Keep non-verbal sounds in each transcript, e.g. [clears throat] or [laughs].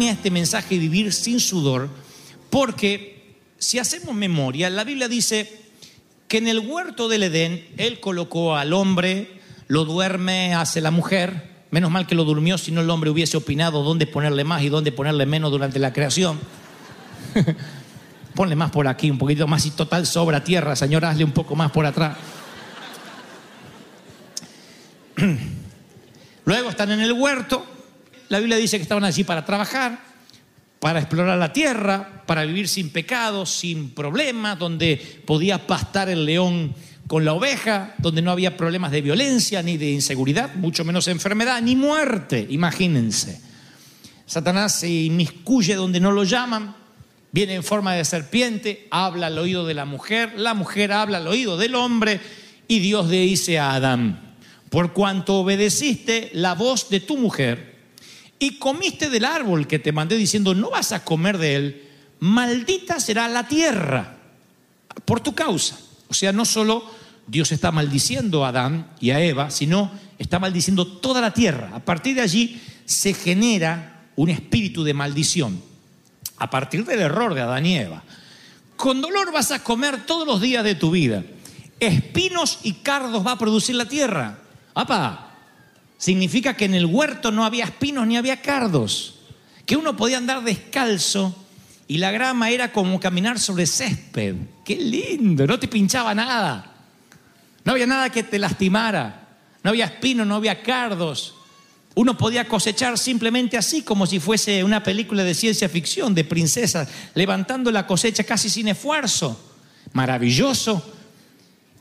Este mensaje Vivir sin sudor porque si hacemos memoria, la Biblia dice que en el huerto del Edén Él colocó al hombre, lo duerme, hace la mujer. Menos mal que lo durmió, si no el hombre hubiese opinado dónde ponerle más y dónde ponerle menos durante la creación. [laughs] Ponle más por aquí, un poquito más y total sobra tierra, Señor, hazle un poco más por atrás. [clears throat] Luego están en el huerto. La Biblia dice que estaban allí para trabajar, para explorar la tierra, para vivir sin pecado, sin problemas, donde podía pastar el león con la oveja, donde no había problemas de violencia ni de inseguridad, mucho menos enfermedad, ni muerte, imagínense. Satanás se inmiscuye donde no lo llaman, viene en forma de serpiente, habla al oído de la mujer, la mujer habla al oído del hombre y Dios le dice a Adán, por cuanto obedeciste la voz de tu mujer y comiste del árbol que te mandé diciendo, no vas a comer de él, maldita será la tierra por tu causa. O sea, no solo Dios está maldiciendo a Adán y a Eva, sino está maldiciendo toda la tierra. A partir de allí se genera un espíritu de maldición, a partir del error de Adán y Eva. Con dolor vas a comer todos los días de tu vida. Espinos y cardos va a producir la tierra. ¡Apa! Significa que en el huerto no había espinos ni había cardos. Que uno podía andar descalzo y la grama era como caminar sobre césped. ¡Qué lindo! No te pinchaba nada. No había nada que te lastimara. No había espinos, no había cardos. Uno podía cosechar simplemente así, como si fuese una película de ciencia ficción, de princesas, levantando la cosecha casi sin esfuerzo. Maravilloso.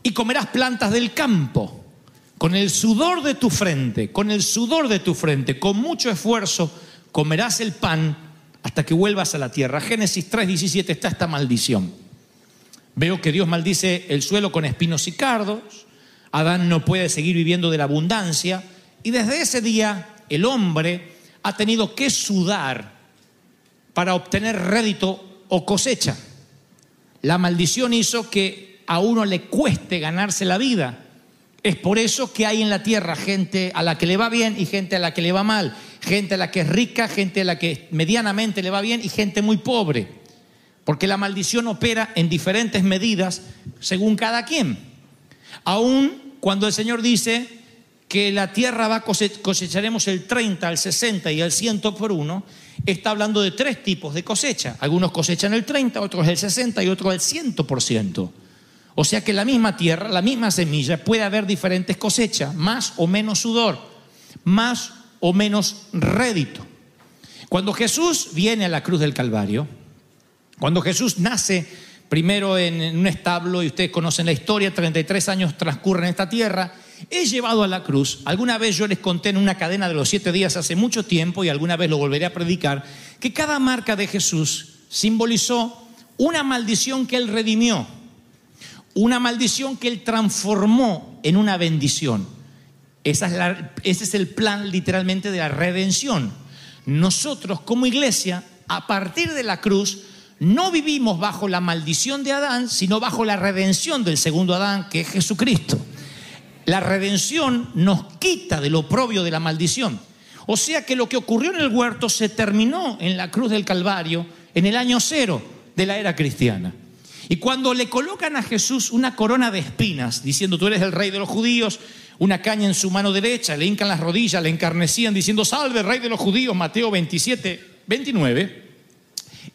Y comerás plantas del campo con el sudor de tu frente, con el sudor de tu frente, con mucho esfuerzo, comerás el pan hasta que vuelvas a la tierra. Génesis 3:17 está esta maldición. Veo que Dios maldice el suelo con espinos y cardos. Adán no puede seguir viviendo de la abundancia. Y desde ese día el hombre ha tenido que sudar para obtener rédito o cosecha. La maldición hizo que a uno le cueste ganarse la vida. Es por eso que hay en la tierra gente a la que le va bien y gente a la que le va mal, gente a la que es rica, gente a la que medianamente le va bien y gente muy pobre. Porque la maldición opera en diferentes medidas según cada quien. Aún cuando el Señor dice que la tierra va cosecharemos el 30, el 60 y el 100 por uno, está hablando de tres tipos de cosecha. Algunos cosechan el 30, otros el 60 y otros el 100%. O sea que la misma tierra, la misma semilla, puede haber diferentes cosechas, más o menos sudor, más o menos rédito. Cuando Jesús viene a la cruz del Calvario, cuando Jesús nace primero en un establo, y ustedes conocen la historia, 33 años transcurren en esta tierra, es llevado a la cruz. Alguna vez yo les conté en una cadena de los siete días hace mucho tiempo, y alguna vez lo volveré a predicar, que cada marca de Jesús simbolizó una maldición que él redimió una maldición que Él transformó en una bendición. Esa es ese es el plan literalmente de la redención. Nosotros como iglesia, a partir de la cruz, no vivimos bajo la maldición de Adán, sino bajo la redención del segundo Adán, que es Jesucristo. La redención nos quita del oprobio de la maldición. O sea que lo que ocurrió en el huerto se terminó en la cruz del Calvario en el año cero de la era cristiana. Y cuando le colocan a Jesús una corona de espinas, diciendo, tú eres el rey de los judíos, una caña en su mano derecha, le hincan las rodillas, le encarnecían, diciendo, salve, rey de los judíos, Mateo 27, 29,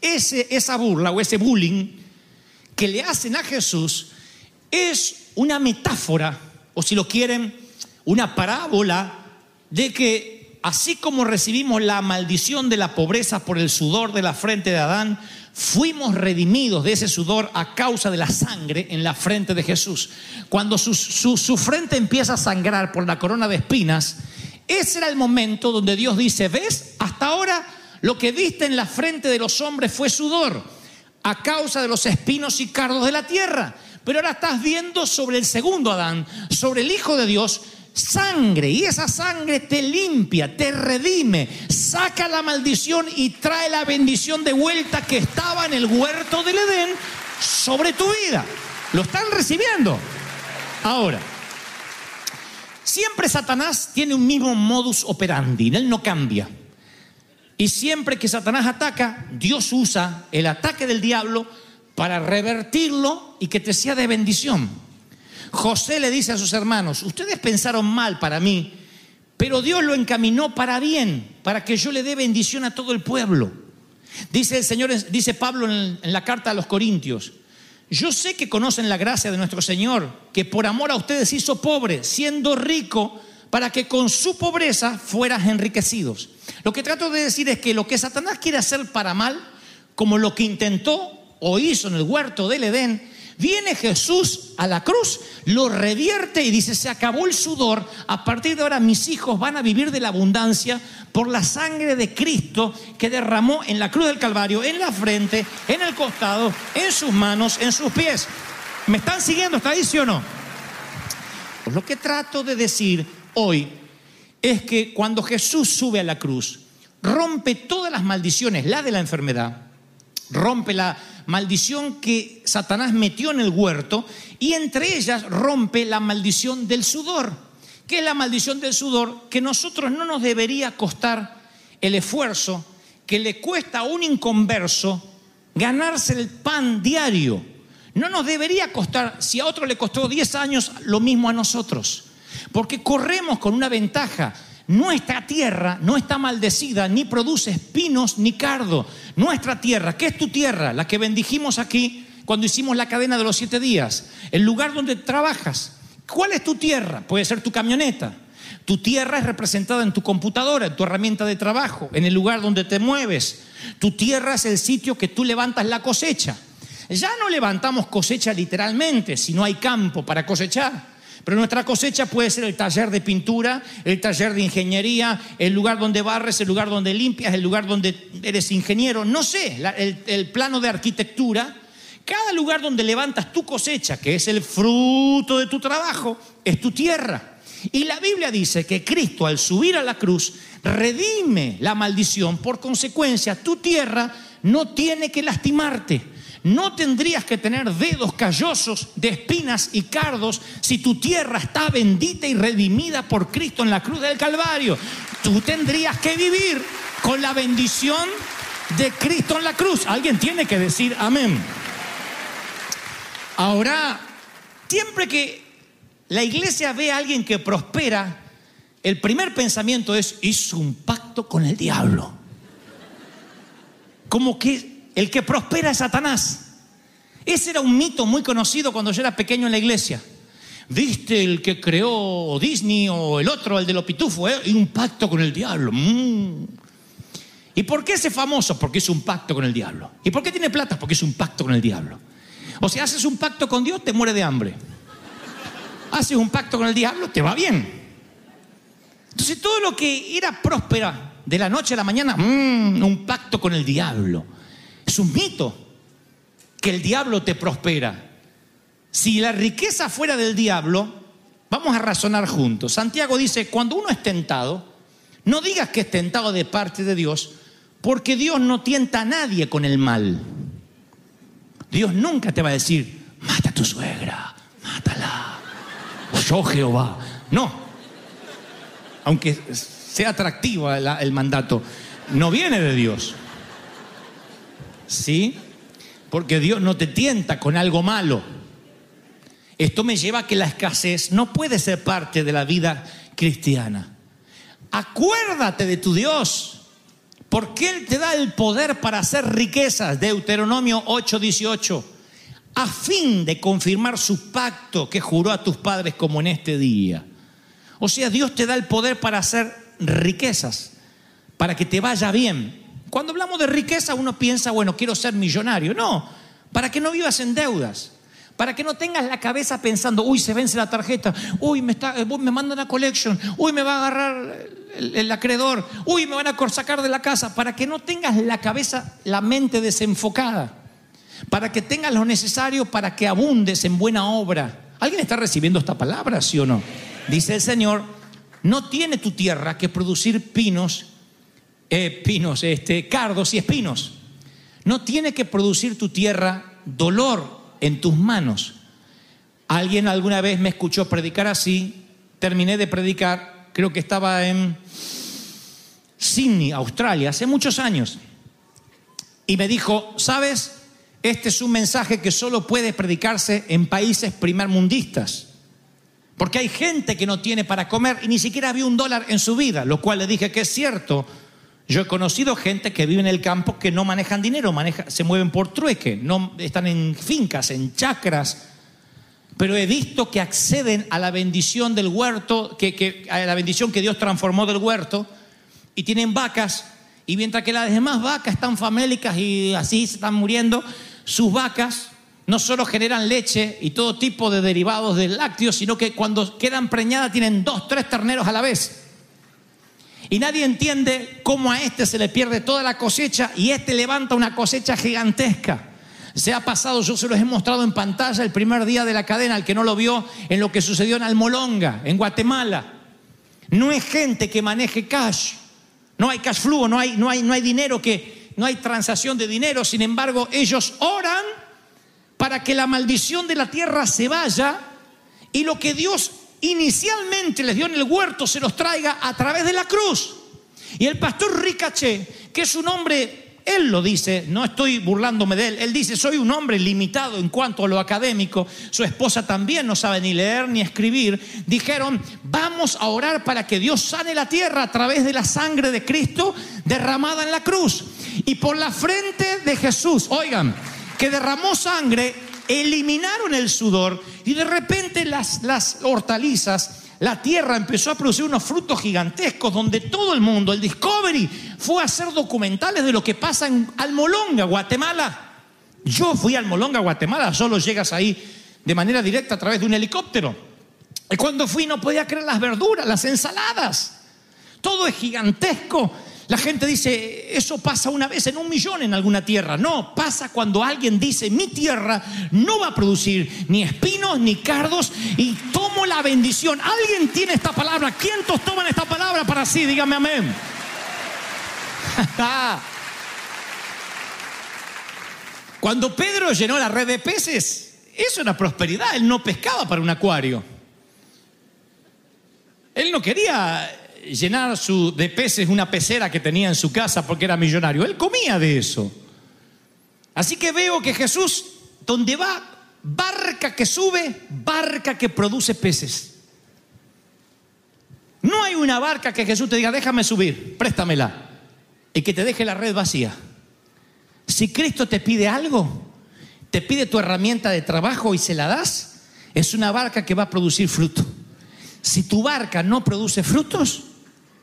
ese, esa burla o ese bullying que le hacen a Jesús es una metáfora, o si lo quieren, una parábola de que así como recibimos la maldición de la pobreza por el sudor de la frente de Adán, fuimos redimidos de ese sudor a causa de la sangre en la frente de Jesús. Cuando su, su, su frente empieza a sangrar por la corona de espinas, ese era el momento donde Dios dice, ¿ves? Hasta ahora lo que viste en la frente de los hombres fue sudor a causa de los espinos y cardos de la tierra. Pero ahora estás viendo sobre el segundo Adán, sobre el Hijo de Dios, sangre. Y esa sangre te limpia, te redime, saca la maldición y trae la bendición de vuelta que estaba en el huerto del Edén sobre tu vida. ¿Lo están recibiendo? Ahora, siempre Satanás tiene un mismo modus operandi, él no cambia. Y siempre que Satanás ataca, Dios usa el ataque del diablo para revertirlo y que te sea de bendición. José le dice a sus hermanos, ustedes pensaron mal para mí, pero Dios lo encaminó para bien, para que yo le dé bendición a todo el pueblo. Dice el Señor, dice Pablo en, la carta a los Corintios, yo sé que conocen la gracia de nuestro Señor, que por amor a ustedes hizo pobre, siendo rico, para que con su pobreza fueras enriquecidos. Lo que trato de decir es que lo que Satanás quiere hacer para mal, como lo que intentó o hizo en el huerto del Edén, Viene Jesús a la cruz, lo revierte y dice, se acabó el sudor, a partir de ahora mis hijos van a vivir de la abundancia por la sangre de Cristo que derramó en la cruz del Calvario, en la frente, en el costado, en sus manos, en sus pies. ¿Me están siguiendo? ¿Está ahí sí o no? Pues lo que trato de decir hoy es que cuando Jesús sube a la cruz, rompe todas las maldiciones, la de la enfermedad, rompe la maldición que Satanás metió en el huerto y entre ellas rompe la maldición del sudor. ¿Qué es la maldición del sudor? Que nosotros no nos debería costar el esfuerzo que le cuesta a un inconverso ganarse el pan diario. No nos debería costar, si a otro le costó 10 años, lo mismo a nosotros. Porque corremos con una ventaja. Nuestra tierra no está maldecida, ni produce espinos ni cardo. Nuestra tierra, ¿qué es tu tierra? La que bendijimos aquí cuando hicimos la cadena de los siete días. El lugar donde trabajas. ¿Cuál es tu tierra? Puede ser tu camioneta. Tu tierra es representada en tu computadora, en tu herramienta de trabajo, en el lugar donde te mueves. Tu tierra es el sitio que tú levantas la cosecha. Ya no levantamos cosecha literalmente, si no hay campo para cosechar. Pero nuestra cosecha puede ser el taller de pintura, el taller de ingeniería, el lugar donde barres, el lugar donde limpias, el lugar donde eres ingeniero, no sé, el, el plano de arquitectura. Cada lugar donde levantas tu cosecha, que es el fruto de tu trabajo, es tu tierra. Y la Biblia dice que Cristo al subir a la cruz redime la maldición. Por consecuencia, tu tierra no tiene que lastimarte. No tendrías que tener dedos callosos de espinas y cardos si tu tierra está bendita y redimida por Cristo en la cruz del Calvario. Tú tendrías que vivir con la bendición de Cristo en la cruz. Alguien tiene que decir amén. Ahora, siempre que la iglesia ve a alguien que prospera, el primer pensamiento es, hizo un pacto con el diablo. Como que el que prospera es Satanás. Ese era un mito muy conocido cuando yo era pequeño en la iglesia. ¿Viste el que creó Disney o el otro, el de los pitufos? Eh? Y un pacto con el diablo. Mm. ¿Y por qué ese famoso? Porque es un pacto con el diablo. ¿Y por qué tiene plata? Porque es un pacto con el diablo. O sea, haces un pacto con Dios, te muere de hambre. Haces un pacto con el diablo, te va bien. Entonces todo lo que era próspera de la noche a la mañana, mm, un pacto con el diablo. Es un mito que el diablo te prospera. Si la riqueza fuera del diablo, vamos a razonar juntos. Santiago dice, cuando uno es tentado, no digas que es tentado de parte de Dios, porque Dios no tienta a nadie con el mal. Dios nunca te va a decir, mata a tu suegra, mátala. Yo Jehová. No. Aunque sea atractivo el, el mandato, no viene de Dios. ¿Sí? Porque Dios no te tienta con algo malo. Esto me lleva a que la escasez no puede ser parte de la vida cristiana. Acuérdate de tu Dios, porque Él te da el poder para hacer riquezas, Deuteronomio 8:18, a fin de confirmar su pacto que juró a tus padres como en este día. O sea, Dios te da el poder para hacer riquezas, para que te vaya bien. Cuando hablamos de riqueza uno piensa, bueno, quiero ser millonario. No, para que no vivas en deudas. Para que no tengas la cabeza pensando, uy, se vence la tarjeta, uy, me, está, me mandan a collection, uy, me va a agarrar el, el acreedor, uy, me van a sacar de la casa. Para que no tengas la cabeza, la mente desenfocada. Para que tengas lo necesario para que abundes en buena obra. ¿Alguien está recibiendo esta palabra, sí o no? Dice el Señor, no tiene tu tierra que producir pinos, eh, pinos, este, cardos y espinos. No tiene que producir tu tierra dolor en tus manos. Alguien alguna vez me escuchó predicar así, terminé de predicar, creo que estaba en Sydney, Australia, hace muchos años. Y me dijo, ¿sabes? Este es un mensaje que solo puede predicarse en países primermundistas. Porque hay gente que no tiene para comer y ni siquiera había un dólar en su vida, lo cual le dije que es cierto. Yo he conocido gente que vive en el campo que no manejan dinero, maneja, se mueven por trueque, están en fincas, en chacras, pero he visto que acceden a la bendición del huerto, que, a la bendición que Dios transformó del huerto, y tienen vacas, y mientras que las demás vacas están famélicas y así se están muriendo, sus vacas no solo generan leche y todo tipo de derivados del lácteo, sino que cuando quedan preñadas tienen dos, tres terneros a la vez. Y nadie entiende cómo a este se le pierde toda la cosecha y este levanta una cosecha gigantesca. Se ha pasado, yo se los he mostrado en pantalla el primer día de la cadena, el que no lo vio, en lo que sucedió en Almolonga, en Guatemala. No es gente que maneje cash, no hay cash flujo, no hay, no hay, no hay dinero que, no hay transacción de dinero, sin embargo, ellos oran para que la maldición de la tierra se vaya y lo que Dios inicialmente les dio en el huerto se los traiga a través de la cruz. Y el pastor Ricaché, que es un hombre, él lo dice, no estoy burlándome de él, él dice, soy un hombre limitado en cuanto a lo académico, su esposa también no sabe ni leer ni escribir, dijeron, vamos a orar para que Dios sane la tierra a través de la sangre de Cristo derramada en la cruz. Y por la frente de Jesús, oigan, que derramó sangre, eliminaron el sudor y de repente las, las hortalizas, la tierra empezó a producir unos frutos gigantescos donde todo el mundo, el Discovery, fue a hacer documentales de lo que pasa en Almolonga, Guatemala. Yo fui a Almolonga, Guatemala, solo llegas ahí de manera directa a través de un helicóptero. Y cuando fui no podía creer las verduras, las ensaladas. Todo es gigantesco. La gente dice, eso pasa una vez en un millón en alguna tierra. No, pasa cuando alguien dice, mi tierra no va a producir ni espinos ni cardos y tomo la bendición. ¿Alguien tiene esta palabra? ¿Quiénes toman esta palabra para sí? Dígame amén. [laughs] Cuando Pedro llenó la red de peces, eso era prosperidad. Él no pescaba para un acuario. Él no quería llenar su, de peces una pecera que tenía en su casa porque era millonario. Él comía de eso. Así que veo que Jesús, donde va, barca que sube, barca que produce peces. No hay una barca que Jesús te diga, déjame subir, préstamela, y que te deje la red vacía. Si Cristo te pide algo, te pide tu herramienta de trabajo y se la das, es una barca que va a producir fruto. Si tu barca no produce frutos,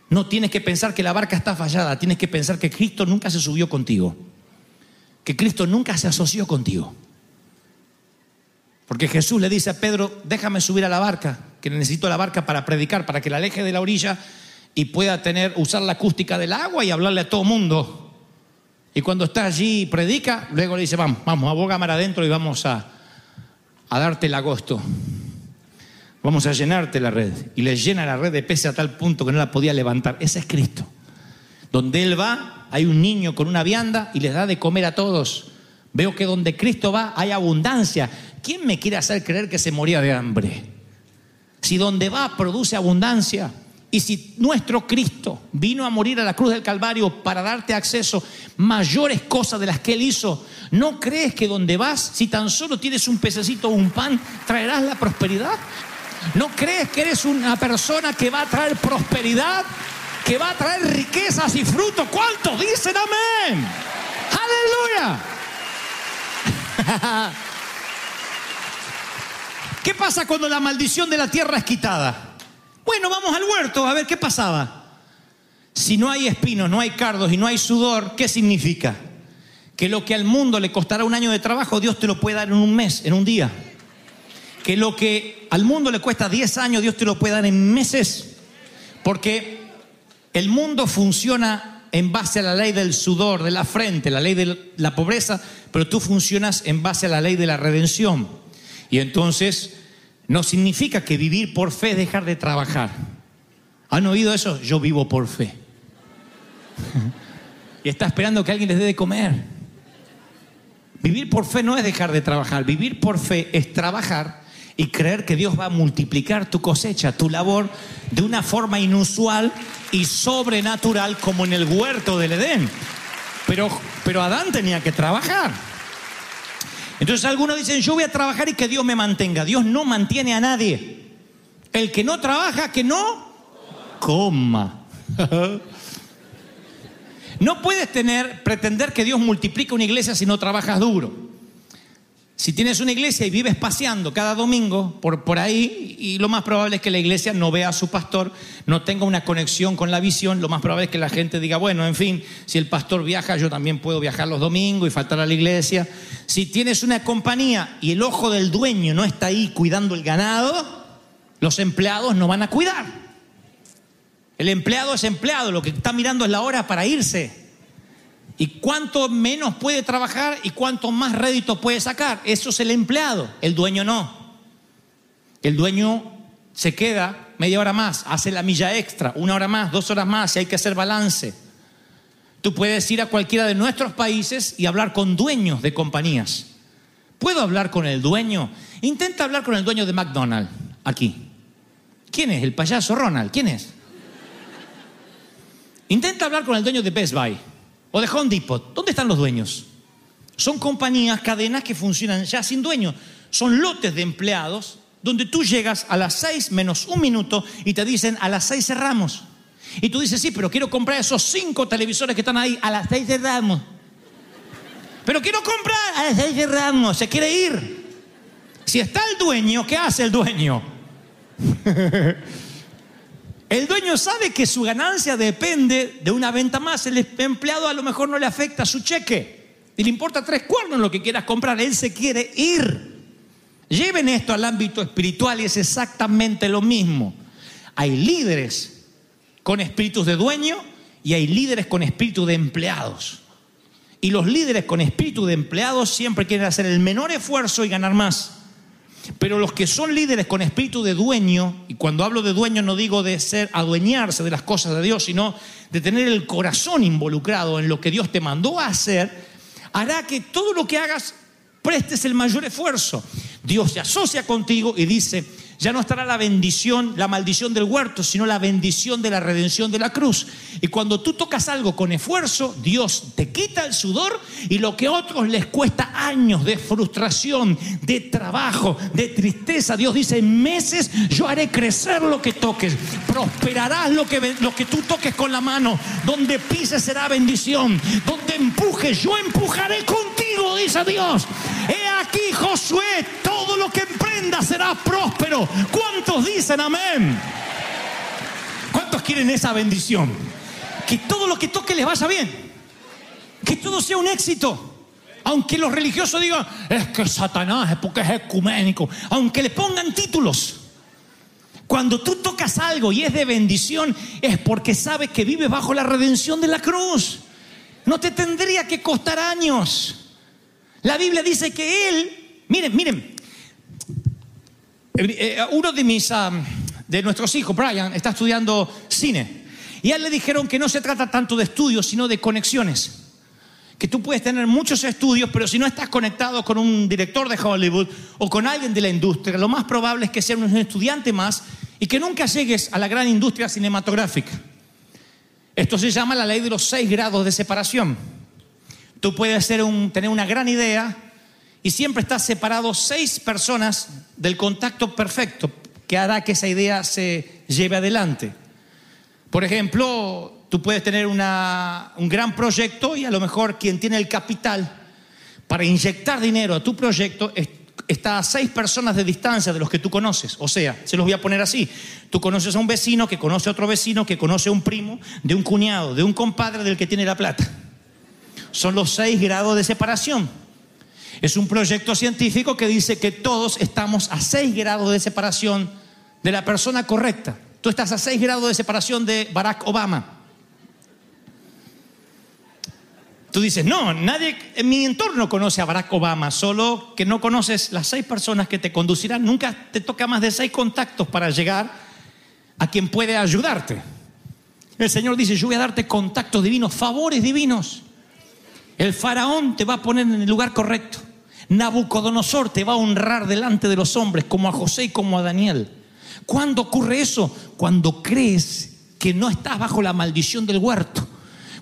no tienes que pensar que la barca está fallada, tienes que pensar que Cristo nunca se subió contigo, que Cristo nunca se asoció contigo. Porque Jesús le dice a Pedro, déjame subir a la barca, que necesito la barca para predicar, para que la aleje de la orilla y pueda tener, usar la acústica del agua y hablarle a todo mundo. Y cuando está allí y predica, luego le dice, vamos, vamos, aboga mar adentro y vamos a, a darte el agosto. Vamos a llenarte la red. Y le llena la red de peces a tal punto que no la podía levantar. Ese es Cristo. Donde Él va, hay un niño con una vianda y les da de comer a todos. Veo que donde Cristo va hay abundancia. ¿Quién me quiere hacer creer que se moría de hambre? Si donde va produce abundancia, Y si nuestro Cristo vino a morir a la cruz del Calvario para darte acceso mayores cosas de las que Él hizo, ¿no crees que donde vas, si tan solo tienes un pececito o un pan, traerás la prosperidad? ¿No crees que eres una persona que va a traer prosperidad? Que va a traer riquezas y frutos. ¿Cuántos dicen amén? Aleluya. [laughs] ¿Qué pasa cuando la maldición de la tierra es quitada? Bueno, vamos al huerto a ver qué pasaba. Si no hay espinos, no hay cardos y no hay sudor, ¿qué significa? Que lo que al mundo le costará un año de trabajo, Dios te lo puede dar en un mes, en un día. Que lo que al mundo le cuesta 10 años, Dios te lo puede dar en meses. Porque el mundo funciona en base a la ley del sudor, de la frente, la ley de la pobreza, pero tú funcionas en base a la ley de la redención. Y entonces no significa que vivir por fe es dejar de trabajar. ¿Han oído eso? Yo vivo por fe. [laughs] y está esperando que alguien les dé de comer. Vivir por fe no es dejar de trabajar. Vivir por fe es trabajar y creer que Dios va a multiplicar tu cosecha, tu labor, de una forma inusual y sobrenatural como en el huerto del Edén. Pero, pero Adán tenía que trabajar. Entonces algunos dicen, yo voy a trabajar y que Dios me mantenga. Dios no mantiene a nadie. El que no trabaja, que no coma. [laughs] No puedes tener, pretender que Dios multiplica una iglesia si no trabajas duro. Si tienes una iglesia y vives paseando cada domingo por, por ahí, y lo más probable es que la iglesia no vea a su pastor, no tenga una conexión con la visión, lo más probable es que la gente diga, bueno, en fin, si el pastor viaja, yo también puedo viajar los domingos y faltar a la iglesia. Si tienes una compañía y el ojo del dueño no está ahí cuidando el ganado, los empleados no van a cuidar. El empleado es empleado, lo que está mirando es la hora para irse. Y cuánto menos puede trabajar y cuánto más rédito puede sacar. Eso es el empleado, el dueño no. El dueño se queda media hora más, hace la milla extra, una hora más, dos horas más, y hay que hacer balance. Tú puedes ir a cualquiera de nuestros países y hablar con dueños de compañías. ¿Puedo hablar con el dueño? Intenta hablar con el dueño de McDonald's, aquí. ¿Quién es? El payaso Ronald. ¿Quién es? Intenta hablar con el dueño de Best Buy o de Home Depot. ¿Dónde están los dueños? Son compañías, cadenas que funcionan ya sin dueño. Son lotes de empleados donde tú llegas a las seis menos un minuto y te dicen a las seis cerramos. Y tú dices, sí, pero quiero comprar esos cinco televisores que están ahí, a las seis cerramos. Pero quiero comprar, a las seis cerramos, se quiere ir. Si está el dueño, ¿qué hace el dueño? [laughs] El dueño sabe que su ganancia depende de una venta más. El empleado a lo mejor no le afecta su cheque. Y le importa tres cuernos lo que quieras comprar. Él se quiere ir. Lleven esto al ámbito espiritual y es exactamente lo mismo. Hay líderes con espíritus de dueño y hay líderes con espíritu de empleados. Y los líderes con espíritu de empleados siempre quieren hacer el menor esfuerzo y ganar más. Pero los que son líderes con espíritu de dueño, y cuando hablo de dueño no digo de ser adueñarse de las cosas de Dios, sino de tener el corazón involucrado en lo que Dios te mandó a hacer, hará que todo lo que hagas prestes el mayor esfuerzo. Dios se asocia contigo y dice, ya no estará la bendición, la maldición del huerto, sino la bendición de la redención de la cruz. Y cuando tú tocas algo con esfuerzo, Dios te quita el sudor y lo que a otros les cuesta años de frustración, de trabajo, de tristeza, Dios dice, en meses yo haré crecer lo que toques, prosperarás lo que, lo que tú toques con la mano, donde pises será bendición, donde empujes, yo empujaré contigo, dice Dios. He aquí, Josué, todo lo que emprenda será próspero. ¿Cuántos dicen amén? ¿Cuántos quieren esa bendición? Que todo lo que toque les vaya bien. Que todo sea un éxito. Aunque los religiosos digan, es que Satanás es porque es ecuménico. Aunque le pongan títulos. Cuando tú tocas algo y es de bendición, es porque sabes que vives bajo la redención de la cruz. No te tendría que costar años. La Biblia dice que él, miren, miren, eh, uno de mis, um, de nuestros hijos, Brian, está estudiando cine. Y a él le dijeron que no se trata tanto de estudios, sino de conexiones. Que tú puedes tener muchos estudios, pero si no estás conectado con un director de Hollywood o con alguien de la industria, lo más probable es que sea un estudiante más y que nunca llegues a la gran industria cinematográfica. Esto se llama la ley de los seis grados de separación. Tú puedes tener una gran idea y siempre estás separado seis personas del contacto perfecto que hará que esa idea se lleve adelante. Por ejemplo, tú puedes tener un gran proyecto y a lo mejor quien tiene el capital para inyectar dinero a tu proyecto es- está a seis personas de distancia de los que tú conoces. O sea, se los voy a poner así. Tú conoces a un vecino que conoce a otro vecino que conoce a un primo, de un cuñado, de un compadre del que tiene la plata. Son los seis grados de separación. Es un proyecto científico que dice que todos estamos a 6 grados de separación de la persona correcta. Tú estás a 6 grados de separación de Barack Obama. Tú dices, no, nadie en mi entorno conoce a Barack Obama, solo que no conoces las seis personas que te conducirán. Nunca te toca más de seis contactos para llegar a quien puede ayudarte. El Señor dice, yo voy a darte contactos divinos, favores divinos. El faraón te va a poner en el lugar correcto. Nabucodonosor te va a honrar delante de los hombres, como a José y como a Daniel. ¿Cuándo ocurre eso? Cuando crees que no estás bajo la maldición del huerto.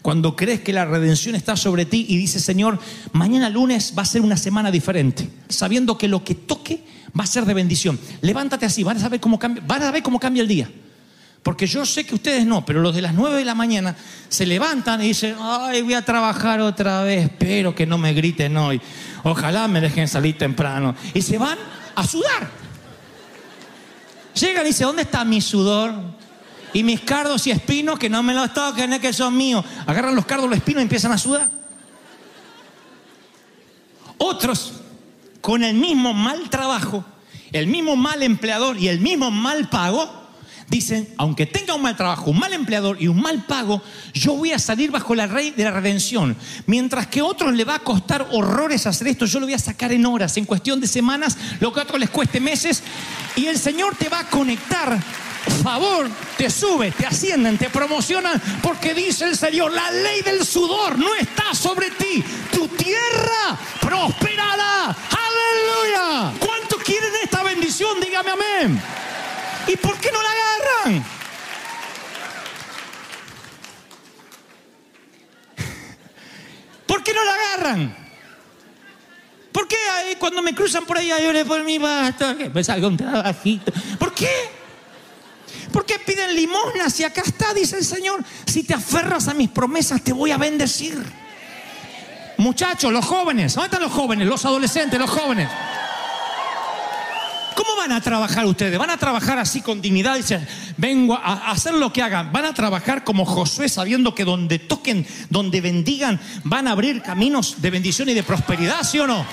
Cuando crees que la redención está sobre ti y dices, Señor, mañana lunes va a ser una semana diferente, sabiendo que lo que toque va a ser de bendición. Levántate así, van a cómo cambia, van a ver cómo cambia el día. Porque yo sé que ustedes no, pero los de las 9 de la mañana se levantan y dicen, ay, voy a trabajar otra vez, espero que no me griten hoy. Ojalá me dejen salir temprano. Y se van a sudar. Llegan y dicen, ¿dónde está mi sudor? Y mis cardos y espinos que no me los toquen, es que son míos. Agarran los cardos, los espinos y empiezan a sudar. Otros, con el mismo mal trabajo, el mismo mal empleador y el mismo mal pago, dicen, aunque tenga un mal trabajo, un mal empleador y un mal pago, yo voy a salir bajo la ley de la redención. Mientras que a otros le va a costar horrores hacer esto, yo lo voy a sacar en horas, en cuestión de semanas, lo que a otros les cueste meses, y el Señor te va a conectar. Favor, te sube, te ascienden, te promocionan, porque dice el Señor, la ley del sudor no está sobre ti, tu tierra prosperará. Aleluya. ¿Cuántos quieren esta bendición? Dígame amén. ¿Y por qué no la agarran? [laughs] ¿Por qué no la agarran? ¿Por qué ahí cuando me cruzan por ahí yo le por mi basta? Me salga un trabajito. ¿Por qué? ¿Por qué piden limosna si acá está, dice el Señor? Si te aferras a mis promesas te voy a bendecir. Muchachos, los jóvenes, ¿dónde están los jóvenes? Los adolescentes, los jóvenes. ¿Cómo van a trabajar ustedes? ¿Van a trabajar así con dignidad? Dicen, vengo a hacer lo que hagan. ¿Van a trabajar como Josué sabiendo que donde toquen, donde bendigan, van a abrir caminos de bendición y de prosperidad, sí o no?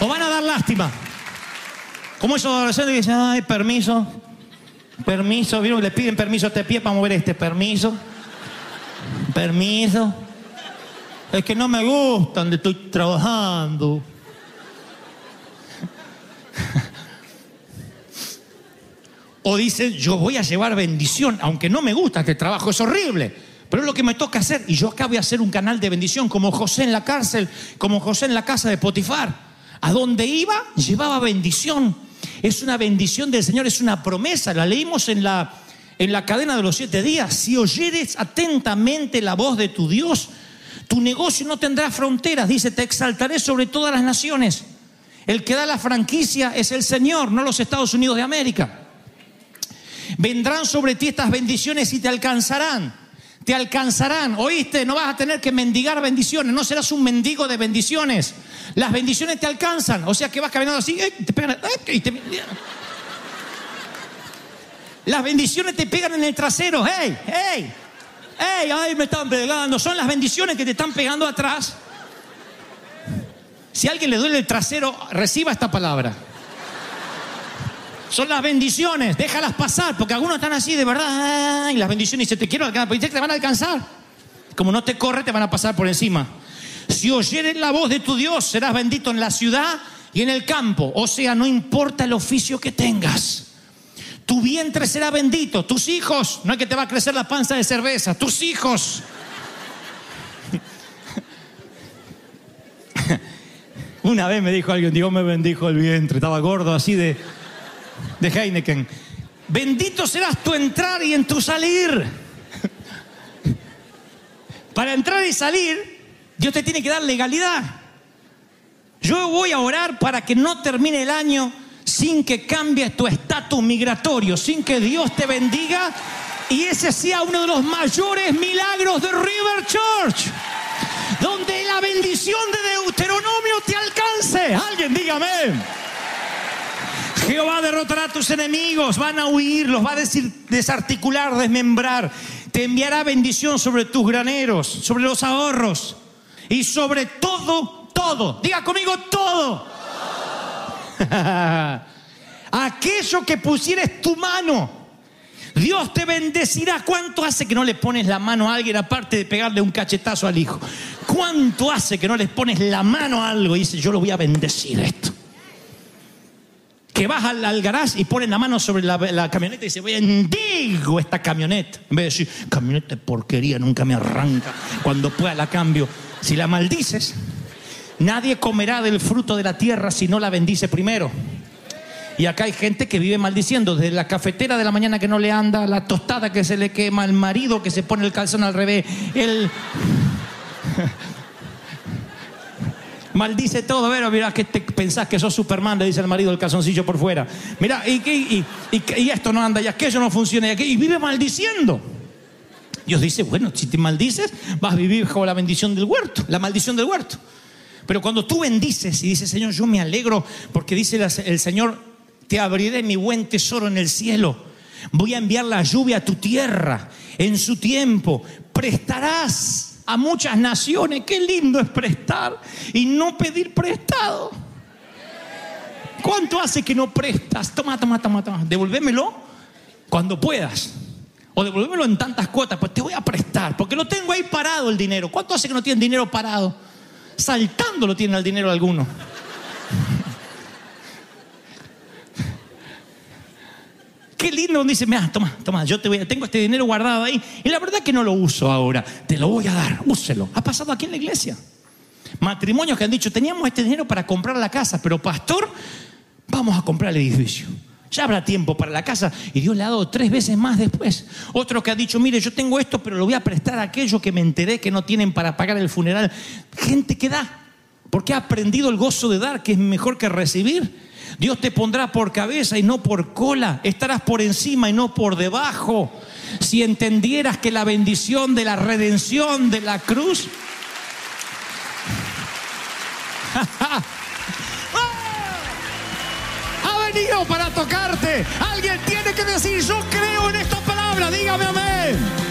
¿O van a dar lástima? Como esos adolescentes que dicen, ay, permiso, permiso, ¿vieron? Le piden permiso a este pie para mover este, permiso, permiso. Es que no me gusta donde estoy trabajando. O dicen, yo voy a llevar bendición, aunque no me gusta este trabajo, es horrible. Pero es lo que me toca hacer. Y yo acá voy a hacer un canal de bendición, como José en la cárcel, como José en la casa de Potifar. A donde iba, llevaba bendición. Es una bendición del Señor, es una promesa. La leímos en la, en la cadena de los siete días. Si oyeres atentamente la voz de tu Dios, tu negocio no tendrá fronteras. Dice, te exaltaré sobre todas las naciones. El que da la franquicia es el Señor, no los Estados Unidos de América. Vendrán sobre ti estas bendiciones y te alcanzarán. Te alcanzarán, oíste, no vas a tener que mendigar bendiciones, no serás un mendigo de bendiciones. Las bendiciones te alcanzan, o sea que vas caminando así, ¡eh! te pegan, ¡eh! te- Las bendiciones te pegan en el trasero, ¡hey! ¡hey! ¡hey! ¡ay, me están pegando! Son las bendiciones que te están pegando atrás. Si a alguien le duele el trasero, reciba esta palabra. Son las bendiciones, déjalas pasar, porque algunos están así de verdad, ay, las bendiciones, y se te quiero alcanzar, pero te van a alcanzar. Como no te corre, te van a pasar por encima. Si oyeres la voz de tu Dios, serás bendito en la ciudad y en el campo. O sea, no importa el oficio que tengas. Tu vientre será bendito, tus hijos, no es que te va a crecer la panza de cerveza, tus hijos. [laughs] Una vez me dijo alguien, Dios me bendijo el vientre, estaba gordo así de, de Heineken. bendito serás tu entrar y en tu salir. Para entrar y salir, Dios te tiene que dar legalidad. Yo voy a orar para que no termine el año sin que cambies tu estatus migratorio, sin que Dios te bendiga y ese sea uno de los mayores milagros de River Church. Donde la bendición de Deuteronomio te alcance. Alguien dígame. Jehová derrotará a tus enemigos, van a huir, los va a desarticular, desmembrar. Te enviará bendición sobre tus graneros, sobre los ahorros y sobre todo, todo. Diga conmigo todo. [laughs] Aquello que pusieres tu mano. Dios te bendecirá. ¿Cuánto hace que no le pones la mano a alguien aparte de pegarle un cachetazo al hijo? ¿Cuánto hace que no le pones la mano a algo y dices, yo lo voy a bendecir esto? Que vas al, garage y pones la mano sobre la, camioneta y dice, bendigo esta camioneta. En vez de decir, camioneta de porquería, nunca me arranca. Cuando pueda la cambio. Si la maldices, nadie comerá del fruto de la tierra si no la bendice primero. Y acá hay gente que vive maldiciendo, desde la cafetera de la mañana que no le anda, la tostada que se le quema, el marido que se pone el calzón al revés, el... Maldice todo, a ver, mira que te pensás que sos Superman, le dice el marido el calzoncillo por fuera. Mira, y, y, y, y esto no anda, y aquello no funciona, y, aquello, y vive maldiciendo. Dios dice, bueno, si te maldices, vas a vivir bajo la bendición del huerto, la maldición del huerto. Pero cuando tú bendices y dices, Señor, yo me alegro porque dice el Señor, te abriré mi buen tesoro en el cielo. Voy a enviar la lluvia a tu tierra en su tiempo. Prestarás a muchas naciones. Qué lindo es prestar y no pedir prestado. ¿Cuánto hace que no prestas? Toma, toma, toma, toma. Devolvémelo cuando puedas. O devolvémelo en tantas cuotas. Pues te voy a prestar. Porque lo tengo ahí parado el dinero. ¿Cuánto hace que no tienen dinero parado? Saltando lo tiene el dinero alguno. Qué lindo dice, mira, toma, toma, yo te voy, tengo este dinero guardado ahí. Y la verdad que no lo uso ahora. Te lo voy a dar, úselo. Ha pasado aquí en la iglesia. Matrimonios que han dicho, teníamos este dinero para comprar la casa, pero pastor, vamos a comprar el edificio. Ya habrá tiempo para la casa y Dios le ha dado tres veces más después. Otro que ha dicho, mire, yo tengo esto, pero lo voy a prestar a aquellos que me enteré que no tienen para pagar el funeral. Gente que da, porque ha aprendido el gozo de dar, que es mejor que recibir. Dios te pondrá por cabeza y no por cola. Estarás por encima y no por debajo. Si entendieras que la bendición de la redención de la cruz... [laughs] ha venido para tocarte. Alguien tiene que decir, yo creo en esta palabra. Dígame amén.